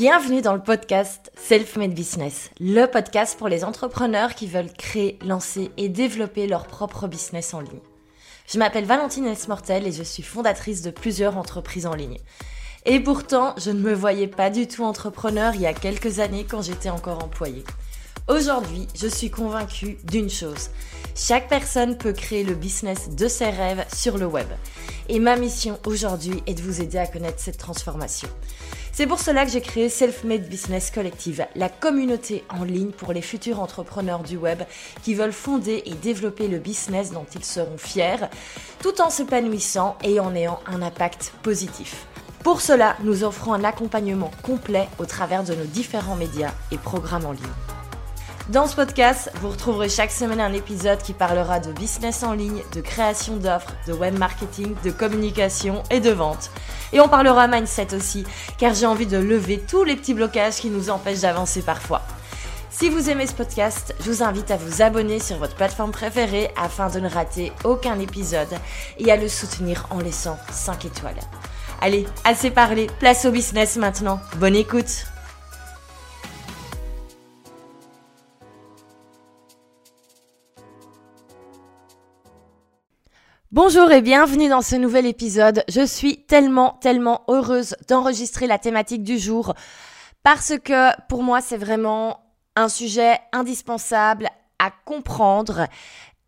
Bienvenue dans le podcast Self-Made Business, le podcast pour les entrepreneurs qui veulent créer, lancer et développer leur propre business en ligne. Je m'appelle Valentine Esmortel et je suis fondatrice de plusieurs entreprises en ligne. Et pourtant, je ne me voyais pas du tout entrepreneur il y a quelques années quand j'étais encore employée. Aujourd'hui, je suis convaincue d'une chose. Chaque personne peut créer le business de ses rêves sur le web. Et ma mission aujourd'hui est de vous aider à connaître cette transformation. C'est pour cela que j'ai créé Self-Made Business Collective, la communauté en ligne pour les futurs entrepreneurs du web qui veulent fonder et développer le business dont ils seront fiers, tout en s'épanouissant et en ayant un impact positif. Pour cela, nous offrons un accompagnement complet au travers de nos différents médias et programmes en ligne. Dans ce podcast, vous retrouverez chaque semaine un épisode qui parlera de business en ligne, de création d'offres, de web marketing, de communication et de vente. Et on parlera mindset aussi, car j'ai envie de lever tous les petits blocages qui nous empêchent d'avancer parfois. Si vous aimez ce podcast, je vous invite à vous abonner sur votre plateforme préférée afin de ne rater aucun épisode et à le soutenir en laissant 5 étoiles. Allez, assez parlé, place au business maintenant. Bonne écoute Bonjour et bienvenue dans ce nouvel épisode. Je suis tellement, tellement heureuse d'enregistrer la thématique du jour parce que pour moi c'est vraiment un sujet indispensable à comprendre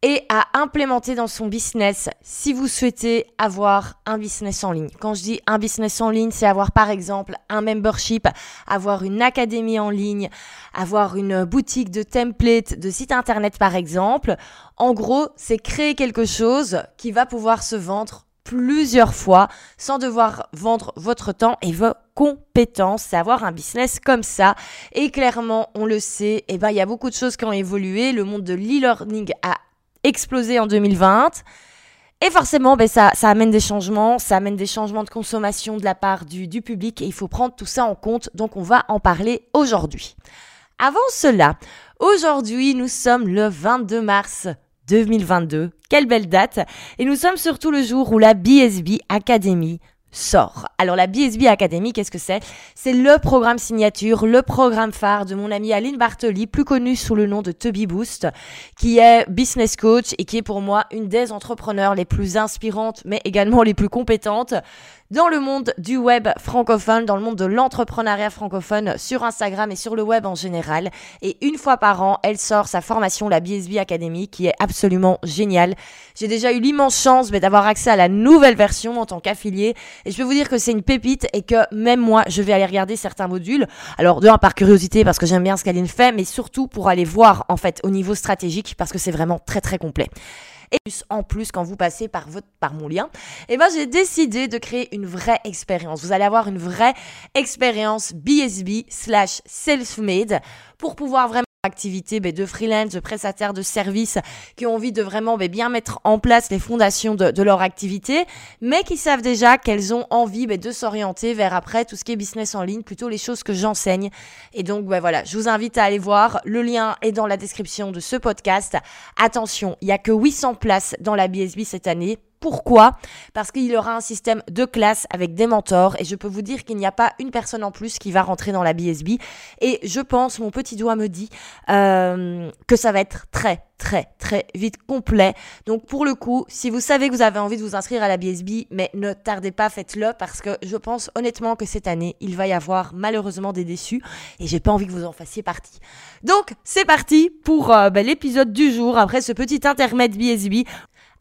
et à implémenter dans son business si vous souhaitez avoir un business en ligne. Quand je dis un business en ligne, c'est avoir par exemple un membership, avoir une académie en ligne, avoir une boutique de templates, de site internet par exemple. En gros, c'est créer quelque chose qui va pouvoir se vendre plusieurs fois sans devoir vendre votre temps et vos compétences, c'est avoir un business comme ça. Et clairement, on le sait, eh ben, il y a beaucoup de choses qui ont évolué. Le monde de l'e-learning a explosé en 2020. Et forcément, ben ça, ça amène des changements, ça amène des changements de consommation de la part du, du public et il faut prendre tout ça en compte. Donc, on va en parler aujourd'hui. Avant cela, aujourd'hui, nous sommes le 22 mars 2022. Quelle belle date. Et nous sommes surtout le jour où la BSB Academy sort. Alors la BSB Academy, qu'est-ce que c'est? C'est le programme signature, le programme phare de mon amie Aline Bartoli, plus connue sous le nom de Tubby Boost, qui est business coach et qui est pour moi une des entrepreneurs les plus inspirantes, mais également les plus compétentes dans le monde du web francophone, dans le monde de l'entrepreneuriat francophone sur Instagram et sur le web en général. Et une fois par an, elle sort sa formation, la BSB Academy, qui est absolument géniale. J'ai déjà eu l'immense chance d'avoir accès à la nouvelle version en tant qu'affilié. Et je peux vous dire que c'est une pépite et que même moi, je vais aller regarder certains modules. Alors, de un, par curiosité, parce que j'aime bien ce qu'Aline fait, mais surtout pour aller voir, en fait, au niveau stratégique, parce que c'est vraiment très, très complet. Et en plus, quand vous passez par, votre, par mon lien, eh ben, j'ai décidé de créer une vraie expérience. Vous allez avoir une vraie expérience BSB slash self-made pour pouvoir vraiment activités ben, de freelance, de prestataires de services qui ont envie de vraiment ben, bien mettre en place les fondations de, leur activité, mais qui savent déjà qu'elles ont envie ben, de s'orienter vers après tout ce qui est business en ligne, plutôt les choses que j'enseigne. Et donc ben, voilà, je vous invite à aller voir. Le lien est dans la description de ce podcast. Attention, il n'y a que 800 places dans la BSB cette année pourquoi? Parce qu'il y aura un système de classe avec des mentors et je peux vous dire qu'il n'y a pas une personne en plus qui va rentrer dans la BSB. Et je pense, mon petit doigt me dit euh, que ça va être très très très vite complet. Donc pour le coup, si vous savez que vous avez envie de vous inscrire à la BSB, mais ne tardez pas, faites-le parce que je pense honnêtement que cette année, il va y avoir malheureusement des déçus et j'ai pas envie que vous en fassiez partie. Donc c'est parti pour ben, l'épisode du jour après ce petit intermède BSB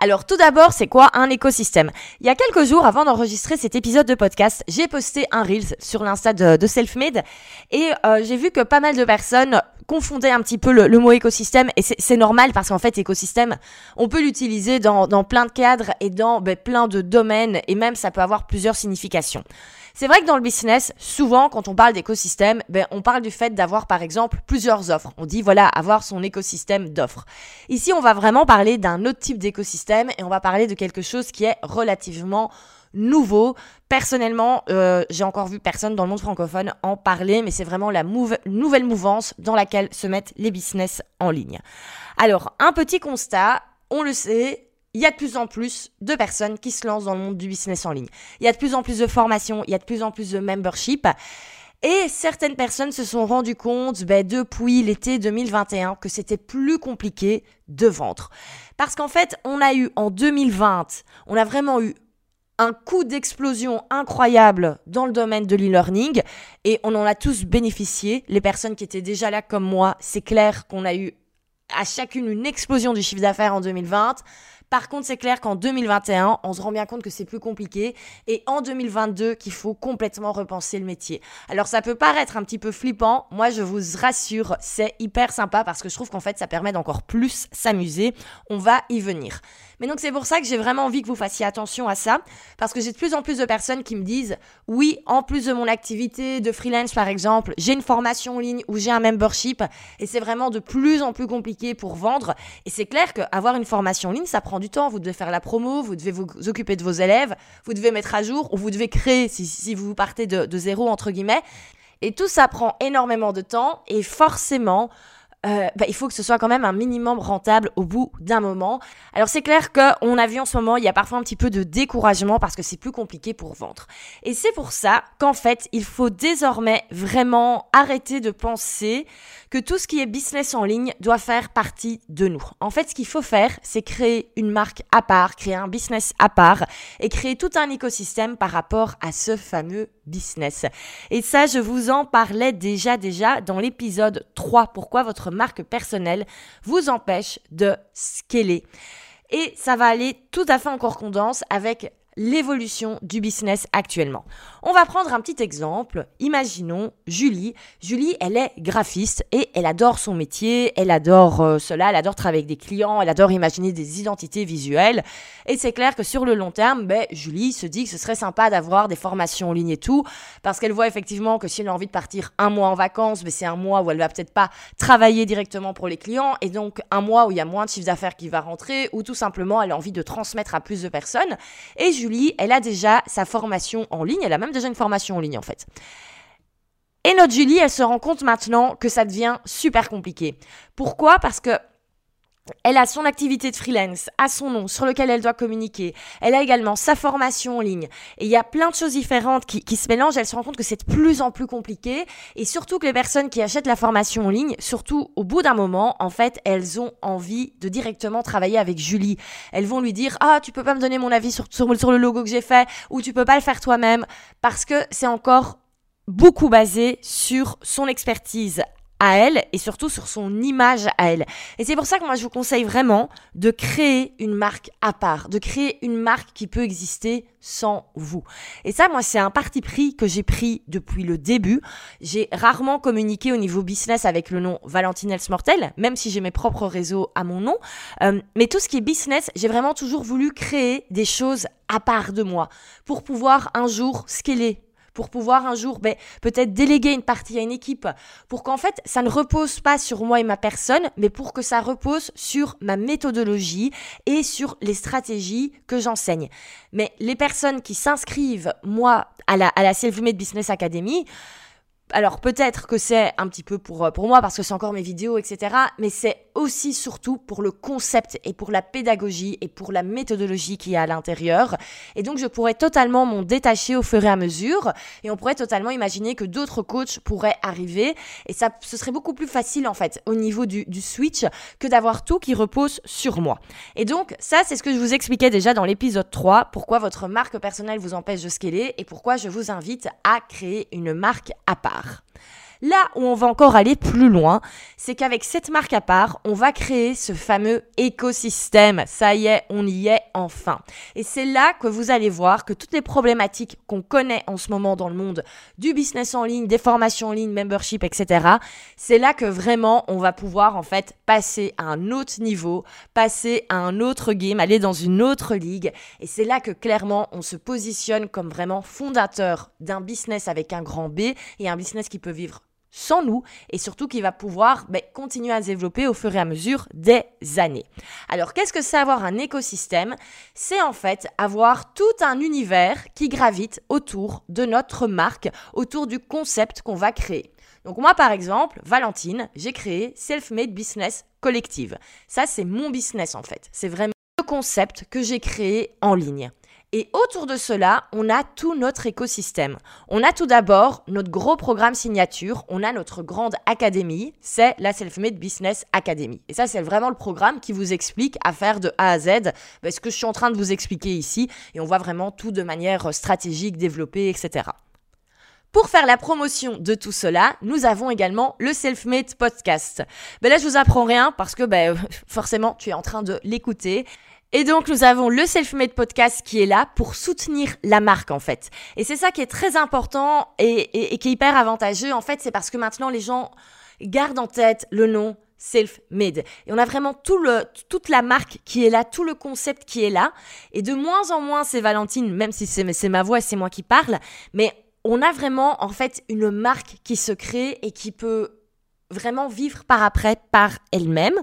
alors tout d'abord, c'est quoi un écosystème? Il y a quelques jours, avant d'enregistrer cet épisode de podcast, j'ai posté un Reels sur l'Insta de, de Selfmade et euh, j'ai vu que pas mal de personnes confondaient un petit peu le, mot écosystème et c'est normal parce qu'en fait écosystème, on peut l'utiliser dans, dans, plein de cadres et dans ben, plein de domaines et même ça peut avoir plusieurs significations. C'est vrai que dans le business, souvent, quand on parle d'écosystème, ben, on parle du fait d'avoir, par exemple, plusieurs offres. On dit, voilà, avoir son écosystème d'offres. Ici, on va vraiment parler d'un autre type d'écosystème et on va parler de quelque chose qui est relativement nouveau. Personnellement, euh, j'ai encore vu personne dans le monde francophone en parler, mais c'est vraiment la nouvelle mouvance dans laquelle se mettent les business en ligne. Alors, un petit constat, on le sait, il y a de plus en plus de personnes qui se lancent dans le monde du business en ligne. Il y a de plus en plus de formations, il y a de plus en plus de membership. Et certaines personnes se sont rendues compte ben, depuis l'été 2021 que c'était plus compliqué de vendre. Parce qu'en fait, on a eu en 2020, on a vraiment eu un coup d'explosion incroyable dans le domaine de l'e-learning et on en a tous bénéficié. Les personnes qui étaient déjà là comme moi, c'est clair qu'on a eu à chacune une explosion du chiffre d'affaires en 2020. Par contre, c'est clair qu'en 2021, on se rend bien compte que c'est plus compliqué et en 2022 qu'il faut complètement repenser le métier. Alors ça peut paraître un petit peu flippant, moi je vous rassure, c'est hyper sympa parce que je trouve qu'en fait ça permet d'encore plus s'amuser. On va y venir. Mais donc c'est pour ça que j'ai vraiment envie que vous fassiez attention à ça, parce que j'ai de plus en plus de personnes qui me disent, oui, en plus de mon activité de freelance par exemple, j'ai une formation en ligne ou j'ai un membership, et c'est vraiment de plus en plus compliqué pour vendre. Et c'est clair qu'avoir une formation en ligne, ça prend du temps. Vous devez faire la promo, vous devez vous occuper de vos élèves, vous devez mettre à jour, ou vous devez créer si, vous partez de zéro, entre guillemets. Et tout ça prend énormément de temps, et forcément, euh, bah, il faut que ce soit quand même un minimum rentable au bout d'un moment. Alors c'est clair qu'on a vu en ce moment, il y a parfois un petit peu de découragement parce que c'est plus compliqué pour vendre. Et c'est pour ça qu'en fait, il faut désormais vraiment arrêter de penser que tout ce qui est business en ligne doit faire partie de nous. En fait, ce qu'il faut faire, c'est créer une marque à part, créer un business à part et créer tout un écosystème par rapport à ce fameux business. Et ça, je vous en parlais déjà déjà dans l'épisode 3, pourquoi votre marque personnelle vous empêche de scaler. Et ça va aller tout à fait en correspondance avec l'évolution du business actuellement. On va prendre un petit exemple. Imaginons Julie. Julie, elle est graphiste et elle adore son métier, elle adore euh, cela, elle adore travailler avec des clients, elle adore imaginer des identités visuelles. Et c'est clair que sur le long terme, ben, Julie se dit que ce serait sympa d'avoir des formations en ligne et tout, parce qu'elle voit effectivement que si elle a envie de partir un mois en vacances, ben, c'est un mois où elle va peut-être pas travailler directement pour les clients, et donc un mois où il y a moins de chiffre d'affaires qui va rentrer, ou tout simplement elle a envie de transmettre à plus de personnes. Et Julie, elle a déjà sa formation en ligne, elle a même déjà une formation en ligne en fait. Et notre Julie, elle se rend compte maintenant que ça devient super compliqué. Pourquoi? Parce que elle a son activité de freelance à son nom sur lequel elle doit communiquer. Elle a également sa formation en ligne. Et il y a plein de choses différentes qui, se mélangent. Elle se rend compte que c'est de plus en plus compliqué. Et surtout que les personnes qui achètent la formation en ligne, surtout au bout d'un moment, en fait, elles ont envie de directement travailler avec Julie. Elles vont lui dire, ah, tu peux pas me donner mon avis sur, sur, sur le logo que j'ai fait ou tu peux pas le faire toi-même parce que c'est encore beaucoup basé sur son expertise à elle et surtout sur son image à elle. Et c'est pour ça que moi je vous conseille vraiment de créer une marque à part, de créer une marque qui peut exister sans vous. Et ça, moi, c'est un parti pris que j'ai pris depuis le début. J'ai rarement communiqué au niveau business avec le nom Valentine Elsmortel, même si j'ai mes propres réseaux à mon nom. Euh, mais tout ce qui est business, j'ai vraiment toujours voulu créer des choses à part de moi pour pouvoir un jour scaler pour pouvoir un jour ben, peut-être déléguer une partie à une équipe, pour qu'en fait ça ne repose pas sur moi et ma personne, mais pour que ça repose sur ma méthodologie et sur les stratégies que j'enseigne. Mais les personnes qui s'inscrivent, moi, à la, à la Self-Made Business Academy, alors peut-être que c'est un petit peu pour, euh, pour moi parce que c'est encore mes vidéos, etc. Mais c'est aussi surtout pour le concept et pour la pédagogie et pour la méthodologie qui est à l'intérieur. Et donc je pourrais totalement m'en détacher au fur et à mesure et on pourrait totalement imaginer que d'autres coachs pourraient arriver et ça ce serait beaucoup plus facile en fait au niveau du, du switch que d'avoir tout qui repose sur moi. Et donc ça c'est ce que je vous expliquais déjà dans l'épisode 3, pourquoi votre marque personnelle vous empêche de scaler et pourquoi je vous invite à créer une marque à part. vandaag. Là où on va encore aller plus loin, c'est qu'avec cette marque à part, on va créer ce fameux écosystème. Ça y est, on y est enfin. Et c'est là que vous allez voir que toutes les problématiques qu'on connaît en ce moment dans le monde du business en ligne, des formations en ligne, membership, etc., c'est là que vraiment on va pouvoir en fait passer à un autre niveau, passer à un autre game, aller dans une autre ligue. Et c'est là que clairement on se positionne comme vraiment fondateur d'un business avec un grand B et un business qui peut vivre sans nous et surtout qui va pouvoir ben, continuer à se développer au fur et à mesure des années. Alors qu'est-ce que c'est avoir un écosystème? C'est en fait avoir tout un univers qui gravite autour de notre marque, autour du concept qu'on va créer. Donc moi par exemple, Valentine, j'ai créé Self-Made Business Collective. Ça c'est mon business en fait. C'est vraiment le concept que j'ai créé en ligne. Et autour de cela, on a tout notre écosystème. On a tout d'abord notre gros programme signature, on a notre grande académie, c'est la Self-Made Business Academy. Et ça, c'est vraiment le programme qui vous explique à faire de A à Z ben, ce que je suis en train de vous expliquer ici. Et on voit vraiment tout de manière stratégique, développée, etc. Pour faire la promotion de tout cela, nous avons également le Self-Made Podcast. Ben là, je vous apprends rien parce que ben, forcément, tu es en train de l'écouter. Et donc nous avons le Self-Made Podcast qui est là pour soutenir la marque en fait. Et c'est ça qui est très important et, qui est hyper avantageux en fait, c'est parce que maintenant les gens gardent en tête le nom self-made. Et on a vraiment tout le, toute la marque qui est là, tout le concept qui est là. Et de moins en moins, c'est Valentine, même si c'est ma voix c'est moi qui parle, mais on a vraiment en fait une marque qui se crée et qui peut vraiment vivre par après par elle-même.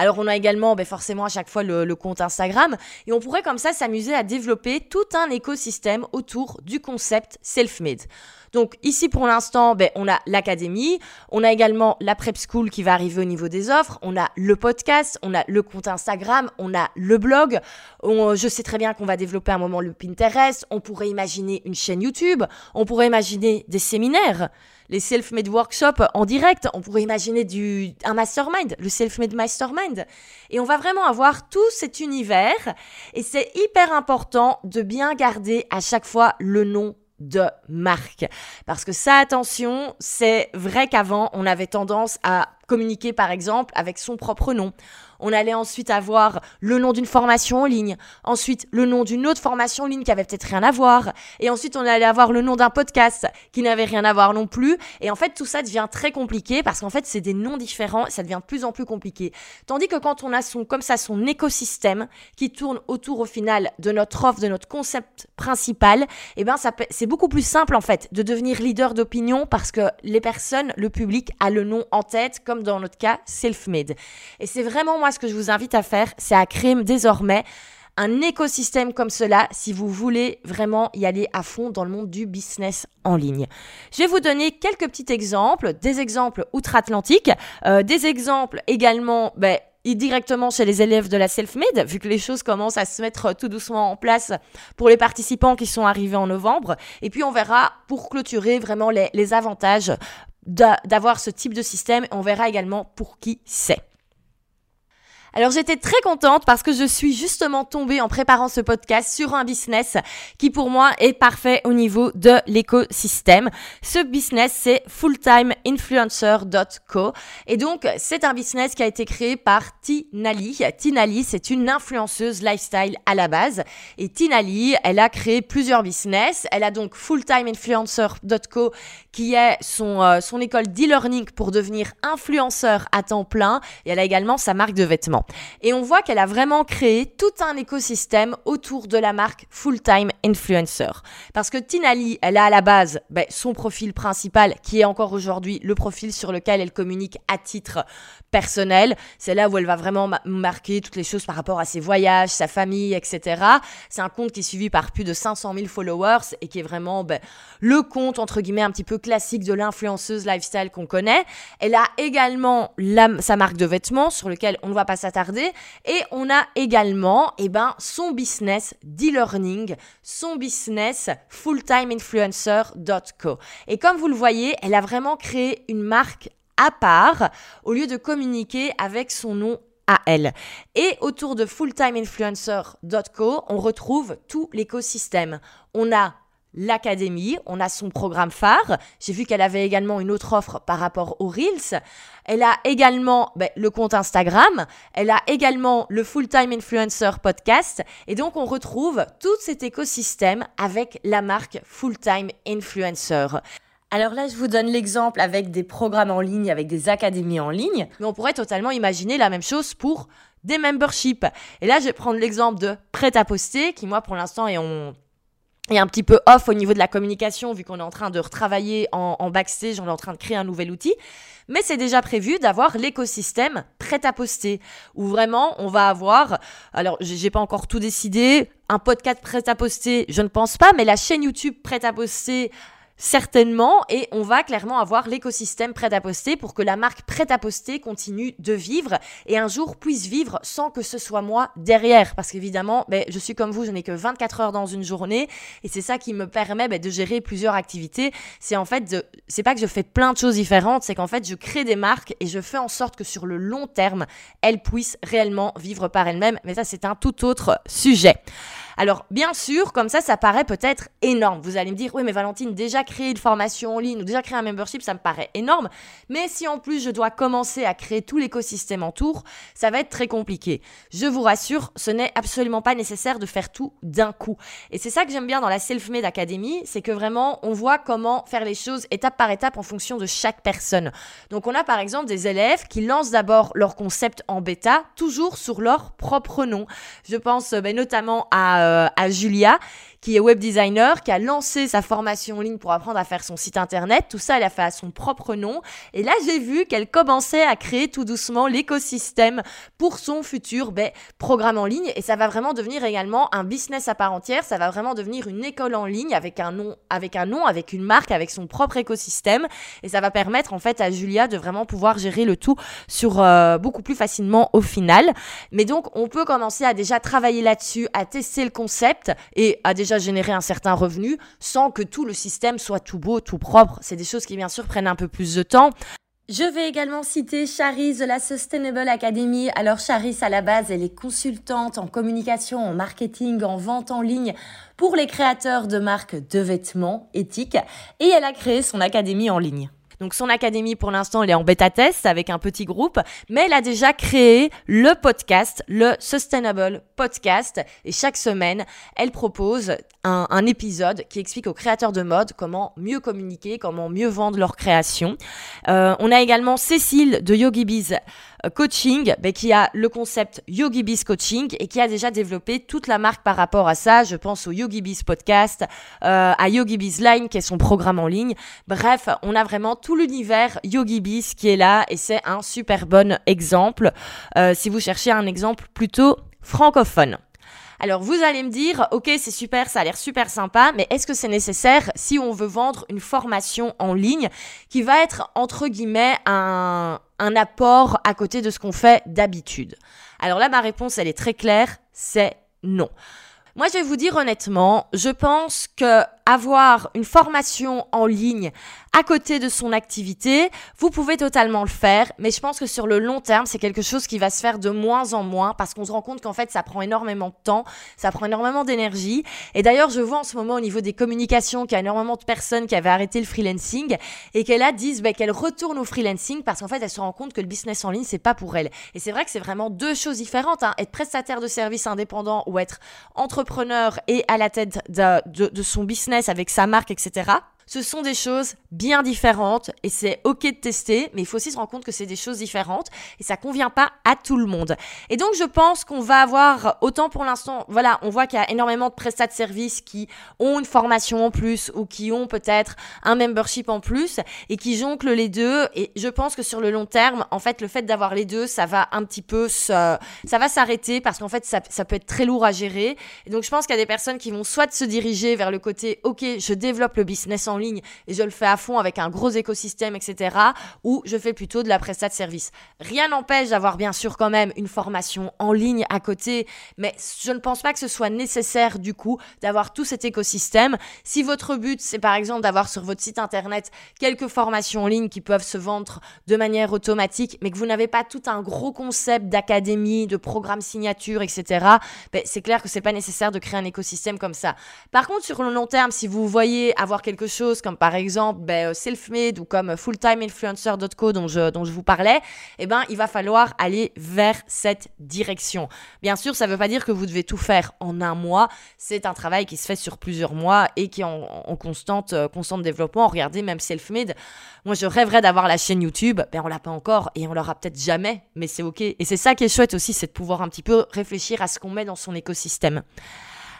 Alors on a également ben, forcément à chaque fois le, compte Instagram et on pourrait comme ça s'amuser à développer tout un écosystème autour du concept self-made. Donc ici pour l'instant, ben, on a l'académie, on a également la prep school qui va arriver au niveau des offres, on a le podcast, on a le compte Instagram, on a le blog. je sais très bien qu'on va développer un moment le Pinterest, on pourrait imaginer une chaîne YouTube, on pourrait imaginer des séminaires les self-made workshops en direct. On pourrait imaginer du, un mastermind, le self-made mastermind. Et on va vraiment avoir tout cet univers. Et c'est hyper important de bien garder à chaque fois le nom de marque. Parce que ça, attention, c'est vrai qu'avant, on avait tendance à communiquer par exemple avec son propre nom. On allait ensuite avoir le nom d'une formation en ligne, ensuite le nom d'une autre formation en ligne qui avait peut-être rien à voir, et ensuite on allait avoir le nom d'un podcast qui n'avait rien à voir non plus. Et en fait, tout ça devient très compliqué parce qu'en fait, c'est des noms différents, ça devient de plus en plus compliqué. Tandis que quand on a son, comme ça, son écosystème qui tourne autour au final de notre offre, de notre concept principal, eh ben, ça c'est beaucoup plus simple en fait de devenir leader d'opinion parce que les personnes, le public a le nom en tête, comme dans notre cas, self-made. Et c'est vraiment moi ce que je vous invite à faire, c'est à créer désormais un écosystème comme cela si vous voulez vraiment y aller à fond dans le monde du business en ligne. Je vais vous donner quelques petits exemples, des exemples outre-Atlantique, euh, des exemples également ben, directement chez les élèves de la self-made, vu que les choses commencent à se mettre tout doucement en place pour les participants qui sont arrivés en novembre. Et puis on verra pour clôturer vraiment les, les avantages d'avoir ce type de système. On verra également pour qui c'est. Alors j'étais très contente parce que je suis justement tombée en préparant ce podcast sur un business qui pour moi est parfait au niveau de l'écosystème. Ce business c'est fulltimeinfluencer.co et donc c'est un business qui a été créé par Tinali. Tinali c'est une influenceuse lifestyle à la base et Tinali elle a créé plusieurs business. Elle a donc fulltimeinfluencer.co qui est son, euh, son école d'e-learning pour devenir influenceur à temps plein et elle a également sa marque de vêtements. Et on voit qu'elle a vraiment créé tout un écosystème autour de la marque Full Time Influencer. Parce que Tinali, elle a à la base ben, son profil principal, qui est encore aujourd'hui le profil sur lequel elle communique à titre personnel. C'est là où elle va vraiment marquer toutes les choses par rapport à ses voyages, sa famille, etc. C'est un compte qui est suivi par plus de 500 000 followers et qui est vraiment ben, le compte, entre guillemets, un petit peu classique de l'influenceuse lifestyle qu'on connaît. Elle a également sa marque de vêtements sur lequel on ne va pas s'attarder. Et on a également eh ben, son business d'e-learning, son business fulltimeinfluencer.co. Et comme vous le voyez, elle a vraiment créé une marque à part au lieu de communiquer avec son nom à elle. Et autour de fulltimeinfluencer.co, on retrouve tout l'écosystème. On a l'académie, on a son programme phare. J'ai vu qu'elle avait également une autre offre par rapport aux Reels. Elle a également ben, le compte Instagram. Elle a également le Full Time Influencer podcast. Et donc, on retrouve tout cet écosystème avec la marque Full Time Influencer. Alors là, je vous donne l'exemple avec des programmes en ligne, avec des académies en ligne, mais on pourrait totalement imaginer la même chose pour des memberships. Et là, je vais prendre l'exemple de Prêt à poster, qui moi, pour l'instant, est, est un petit peu off au niveau de la communication, vu qu'on est en train de retravailler en, backstage, on est en train de créer un nouvel outil. Mais c'est déjà prévu d'avoir l'écosystème prêt à poster, où vraiment on va avoir, alors j'ai pas encore tout décidé, un podcast prêt à poster, je ne pense pas, mais la chaîne YouTube prêt à poster certainement, et on va clairement avoir l'écosystème prêt à poster pour que la marque prête à poster continue de vivre et un jour puisse vivre sans que ce soit moi derrière. Parce qu'évidemment, ben, je suis comme vous, je n'ai que 24 heures dans une journée et c'est ça qui me permet ben, de gérer plusieurs activités. C'est en fait, de, c'est pas que je fais plein de choses différentes, c'est qu'en fait, je crée des marques et je fais en sorte que sur le long terme, elles puissent réellement vivre par elles-mêmes. Mais ça, c'est un tout autre sujet. Alors, bien sûr, comme ça, ça paraît peut-être énorme. Vous allez me dire, oui, mais Valentine, déjà créer une formation en ligne ou déjà créer un membership, ça me paraît énorme. Mais si en plus je dois commencer à créer tout l'écosystème autour, ça va être très compliqué. Je vous rassure, ce n'est absolument pas nécessaire de faire tout d'un coup. Et c'est ça que j'aime bien dans la Self-Made Academy, c'est que vraiment, on voit comment faire les choses étape par étape en fonction de chaque personne. Donc, on a par exemple des élèves qui lancent d'abord leur concept en bêta, toujours sur leur propre nom. Je pense ben, notamment à euh, à Julia qui est web designer, qui a lancé sa formation en ligne pour apprendre à faire son site internet. Tout ça, elle a fait à son propre nom. Et là, j'ai vu qu'elle commençait à créer tout doucement l'écosystème pour son futur ben, programme en ligne. Et ça va vraiment devenir également un business à part entière. Ça va vraiment devenir une école en ligne avec un nom, avec un nom, avec une marque, avec son propre écosystème. Et ça va permettre en fait à Julia de vraiment pouvoir gérer le tout sur euh, beaucoup plus facilement au final. Mais donc, on peut commencer à déjà travailler là-dessus, à tester le concept et à déjà générer un certain revenu sans que tout le système soit tout beau, tout propre. C'est des choses qui bien sûr prennent un peu plus de temps. Je vais également citer Charis de la Sustainable Academy. Alors Charis, à la base, elle est consultante en communication, en marketing, en vente en ligne pour les créateurs de marques de vêtements éthiques et elle a créé son académie en ligne. Donc son académie pour l'instant elle est en bêta test avec un petit groupe, mais elle a déjà créé le podcast, le Sustainable Podcast, et chaque semaine elle propose un, épisode qui explique aux créateurs de mode comment mieux communiquer, comment mieux vendre leur création. Euh, on a également Cécile de YogiBiz euh, Coaching ben, qui a le concept YogiBiz Coaching et qui a déjà développé toute la marque par rapport à ça. Je pense au YogiBiz Podcast, euh, à YogiBiz Line qui est son programme en ligne. Bref, on a vraiment tout l'univers YogiBiz qui est là et c'est un super bon exemple euh, si vous cherchez un exemple plutôt francophone. Alors vous allez me dire, ok c'est super, ça a l'air super sympa, mais est-ce que c'est nécessaire si on veut vendre une formation en ligne qui va être entre guillemets un, un apport à côté de ce qu'on fait d'habitude? Alors là ma réponse elle est très claire, c'est non. Moi, je vais vous dire honnêtement, je pense que avoir une formation en ligne à côté de son activité, vous pouvez totalement le faire, mais je pense que sur le long terme, c'est quelque chose qui va se faire de moins en moins parce qu'on se rend compte qu'en fait, ça prend énormément de temps, ça prend énormément d'énergie. Et d'ailleurs, je vois en ce moment au niveau des communications qu'il y a énormément de personnes qui avaient arrêté le freelancing et qu'elles disent bah, qu'elles retournent au freelancing parce qu'en fait, elles se rendent compte que le business en ligne, c'est pas pour elles. Et c'est vrai que c'est vraiment deux choses différentes, hein. être prestataire de services indépendant ou être entrepreneur et à la tête de son business avec sa marque, etc. Ce sont des choses bien différentes et c'est ok de tester, mais il faut aussi se rendre compte que c'est des choses différentes et ça convient pas à tout le monde. Et donc je pense qu'on va avoir autant pour l'instant, voilà, on voit qu'il y a énormément de prestats de services qui ont une formation en plus ou qui ont peut-être un membership en plus et qui jonglent les deux. Et je pense que sur le long terme, en fait, le fait d'avoir les deux, ça va un petit peu ça va s'arrêter parce qu'en fait, ça, ça peut être très lourd à gérer. Et donc je pense qu'il y a des personnes qui vont soit se diriger vers le côté, ok, je développe le business en ligne et je le fais à fond avec un gros écosystème, etc. Ou je fais plutôt de la prestat de service. Rien n'empêche d'avoir bien sûr quand même une formation en ligne à côté, mais je ne pense pas que ce soit nécessaire du coup d'avoir tout cet écosystème. Si votre but c'est par exemple d'avoir sur votre site internet quelques formations en ligne qui peuvent se vendre de manière automatique, mais que vous n'avez pas tout un gros concept d'académie, de programme signature, etc. Ben, c'est clair que c'est pas nécessaire de créer un écosystème comme ça. Par contre, sur le long terme, si vous voyez avoir quelque chose comme par exemple ben, euh, Selfmade ou comme fulltimeinfluencer.co dont je, dont je vous parlais, eh ben, il va falloir aller vers cette direction. Bien sûr, ça ne veut pas dire que vous devez tout faire en un mois. C'est un travail qui se fait sur plusieurs mois et qui est en, constante, euh, constante développement. Regardez, même Selfmade, moi je rêverais d'avoir la chaîne YouTube. Ben, on l'a pas encore et on l'aura peut-être jamais, mais c'est ok. Et c'est ça qui est chouette aussi, c'est de pouvoir un petit peu réfléchir à ce qu'on met dans son écosystème.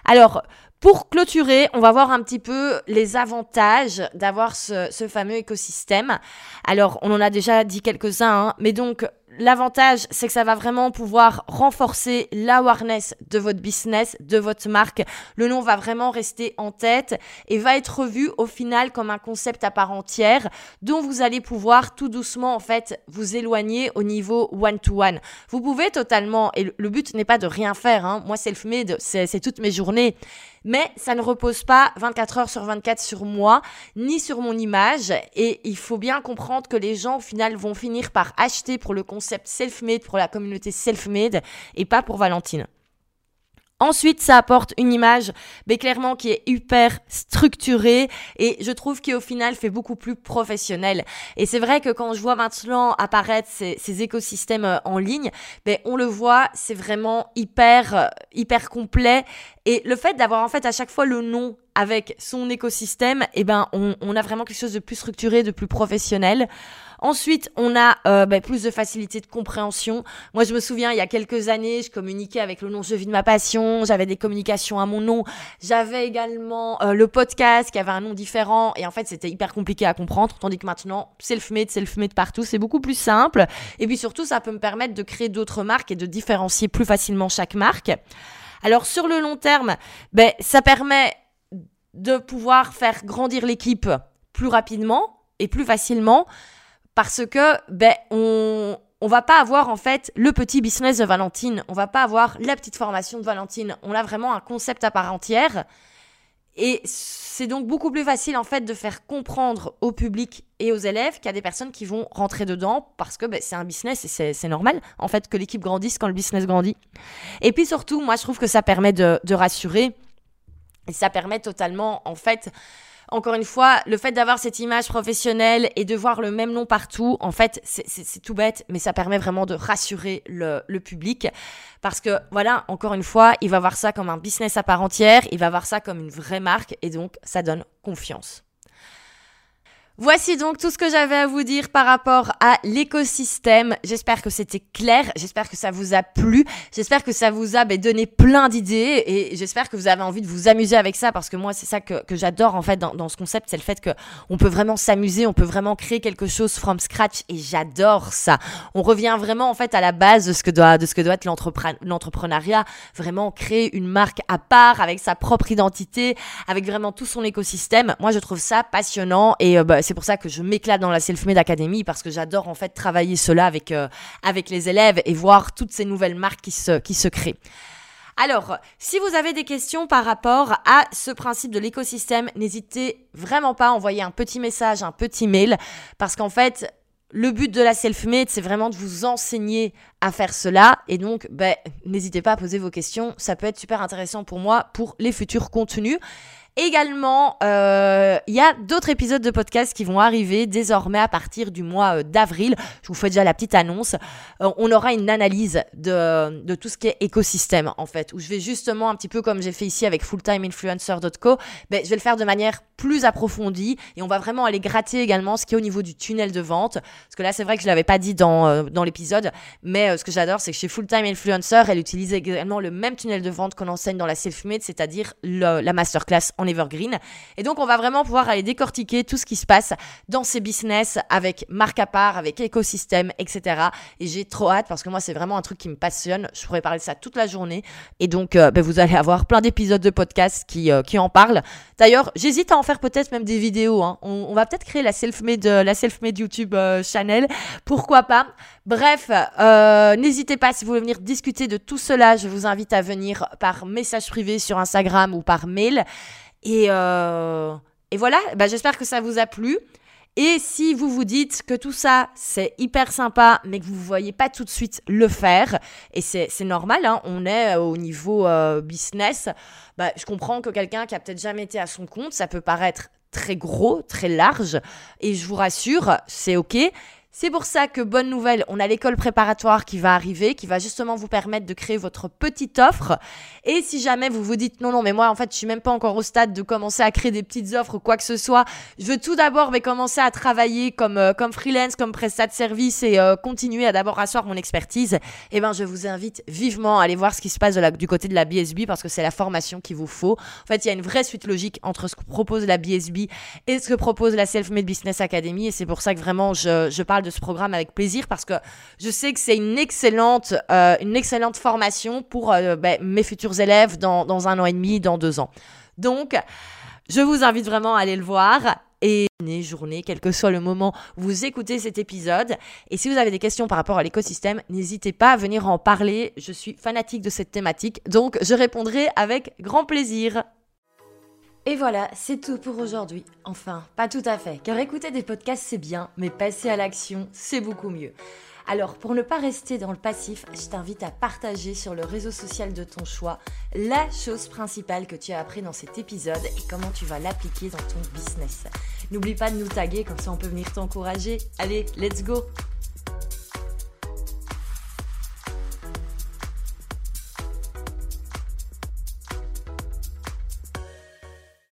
Alors, pour clôturer, on va voir un petit peu les avantages d'avoir ce, fameux écosystème. Alors, on en a déjà dit quelques-uns, hein, mais donc l'avantage, c'est que ça va vraiment pouvoir renforcer l'awareness de votre business, de votre marque. Le nom va vraiment rester en tête et va être vu au final comme un concept à part entière dont vous allez pouvoir tout doucement en fait vous éloigner au niveau one-to-one. Vous pouvez totalement, et le but n'est pas de rien faire, hein. moi self-made, c'est toutes mes journées, mais ça ne repose pas 24 heures sur 24 sur moi, ni sur mon image. Et il faut bien comprendre que les gens, au final, vont finir par acheter pour le concept self-made, pour la communauté self-made, et pas pour Valentine. Ensuite, ça apporte une image, mais clairement qui est hyper structurée et je trouve qu'au final fait beaucoup plus professionnel. Et c'est vrai que quand je vois maintenant apparaître ces, écosystèmes euh, en ligne, ben on le voit, c'est vraiment hyper euh, hyper complet. Et le fait d'avoir en fait à chaque fois le nom avec son écosystème, eh ben on a vraiment quelque chose de plus structuré, de plus professionnel. Ensuite, on a euh, bah, plus de facilité de compréhension. Moi, je me souviens, il y a quelques années, je communiquais avec le nom Je vis de ma passion, j'avais des communications à mon nom, j'avais également euh, le podcast qui avait un nom différent, et en fait, c'était hyper compliqué à comprendre, tandis que maintenant, self-made, self-made partout, c'est beaucoup plus simple. Et puis surtout, ça peut me permettre de créer d'autres marques et de différencier plus facilement chaque marque. Alors, sur le long terme, ben, ça permet de pouvoir faire grandir l'équipe plus rapidement et plus facilement parce que ben on on va pas avoir en fait le petit business de Valentine, on va pas avoir la petite formation de Valentine, on a vraiment un concept à part entière. Et c'est donc beaucoup plus facile en fait de faire comprendre au public et aux élèves qu'il y a des personnes qui vont rentrer dedans parce que ben, c'est un business et c'est normal en fait que l'équipe grandisse quand le business grandit. Et puis surtout, moi je trouve que ça permet de, de rassurer. Et ça permet totalement en fait encore une fois, le fait d'avoir cette image professionnelle et de voir le même nom partout, en fait, c'est tout bête, mais ça permet vraiment de rassurer le, public. Parce que, voilà, encore une fois, il va voir ça comme un business à part entière, il va voir ça comme une vraie marque, et donc ça donne confiance. Voici donc tout ce que j'avais à vous dire par rapport à l'écosystème. J'espère que c'était clair, j'espère que ça vous a plu, j'espère que ça vous a ben, donné plein d'idées et j'espère que vous avez envie de vous amuser avec ça parce que moi c'est ça que, j'adore en fait dans, ce concept, c'est le fait que on peut vraiment s'amuser, on peut vraiment créer quelque chose from scratch et j'adore ça. On revient vraiment en fait à la base de ce que doit, de ce que doit être l'entrepreneuriat, vraiment créer une marque à part avec sa propre identité, avec vraiment tout son écosystème. Moi je trouve ça passionnant et euh, bah, c'est pour ça que je m'éclate dans la Self-Made Academy parce que j'adore en fait travailler cela avec, euh, avec les élèves et voir toutes ces nouvelles marques qui se, qui se créent. Alors, si vous avez des questions par rapport à ce principe de l'écosystème, n'hésitez vraiment pas à envoyer un petit message, un petit mail, parce qu'en fait, le but de la self-made, c'est vraiment de vous enseigner à faire cela. Et donc, ben, n'hésitez pas à poser vos questions. Ça peut être super intéressant pour moi pour les futurs contenus. Également, euh, il y a d'autres épisodes de podcast qui vont arriver désormais à partir du mois euh, d'avril. Je vous fais déjà la petite annonce. Euh, on aura une analyse de, tout ce qui est écosystème, en fait, où je vais justement, un petit peu comme j'ai fait ici avec fulltimeinfluencer.co, ben, je vais le faire de manière plus approfondie et on va vraiment aller gratter également ce qui est au niveau du tunnel de vente. Parce que là, c'est vrai que je ne l'avais pas dit dans, dans l'épisode, mais ce que j'adore, c'est que chez Fulltime Influencer, elle utilise également le même tunnel de vente qu'on enseigne dans la self-made, c'est-à-dire la masterclass en evergreen. Et donc, on va vraiment pouvoir aller décortiquer tout ce qui se passe dans ces business avec marque à part, avec écosystème, etc. Et j'ai trop hâte parce que moi, c'est vraiment un truc qui me passionne. Je pourrais parler de ça toute la journée. Et donc, euh, ben, vous allez avoir plein d'épisodes de podcast qui, euh, qui en parlent. D'ailleurs, j'hésite à en faire peut-être même des vidéos. Hein. On, va peut-être créer la self-made, euh, la self-made YouTube channel. Pourquoi pas? Bref, n'hésitez pas si vous voulez venir discuter de tout cela. Je vous invite à venir par message privé sur Instagram ou par mail. Et, euh, voilà, bah, j'espère que ça vous a plu. Et si vous vous dites que tout ça, c'est hyper sympa, mais que vous ne voyez pas tout de suite le faire, et c'est normal, hein, on est au niveau euh, business, bah, je comprends que quelqu'un qui a peut-être jamais été à son compte, ça peut paraître très gros, très large, et je vous rassure, c'est OK. C'est pour ça que, bonne nouvelle, on a l'école préparatoire qui va arriver, qui va justement vous permettre de créer votre petite offre. Et si jamais vous vous dites non, non, mais moi, en fait, je suis même pas encore au stade de commencer à créer des petites offres ou quoi que ce soit, je veux tout d'abord commencer à travailler comme, euh, comme freelance, comme prestat de service et euh, continuer à d'abord asseoir mon expertise, eh ben, je vous invite vivement à aller voir ce qui se passe du côté de la BSB parce que c'est la formation qu'il vous faut. En fait, il y a une vraie suite logique entre ce que propose la BSB et ce que propose la Self-Made Business Academy et c'est pour ça que vraiment, je, je parle de ce programme avec plaisir parce que je sais que c'est une excellente, euh, une excellente formation pour euh, ben, mes futurs élèves dans, dans un an et demi, dans deux ans. Donc, je vous invite vraiment à aller le voir et journée, quel que soit le moment où vous écoutez cet épisode. Et si vous avez des questions par rapport à l'écosystème, n'hésitez pas à venir en parler. Je suis fanatique de cette thématique, donc je répondrai avec grand plaisir. Et voilà, c'est tout pour aujourd'hui. Enfin, pas tout à fait, car écouter des podcasts c'est bien, mais passer à l'action, c'est beaucoup mieux. Alors, pour ne pas rester dans le passif, je t'invite à partager sur le réseau social de ton choix la chose principale que tu as appris dans cet épisode et comment tu vas l'appliquer dans ton business. N'oublie pas de nous taguer, comme ça on peut venir t'encourager. Allez, let's go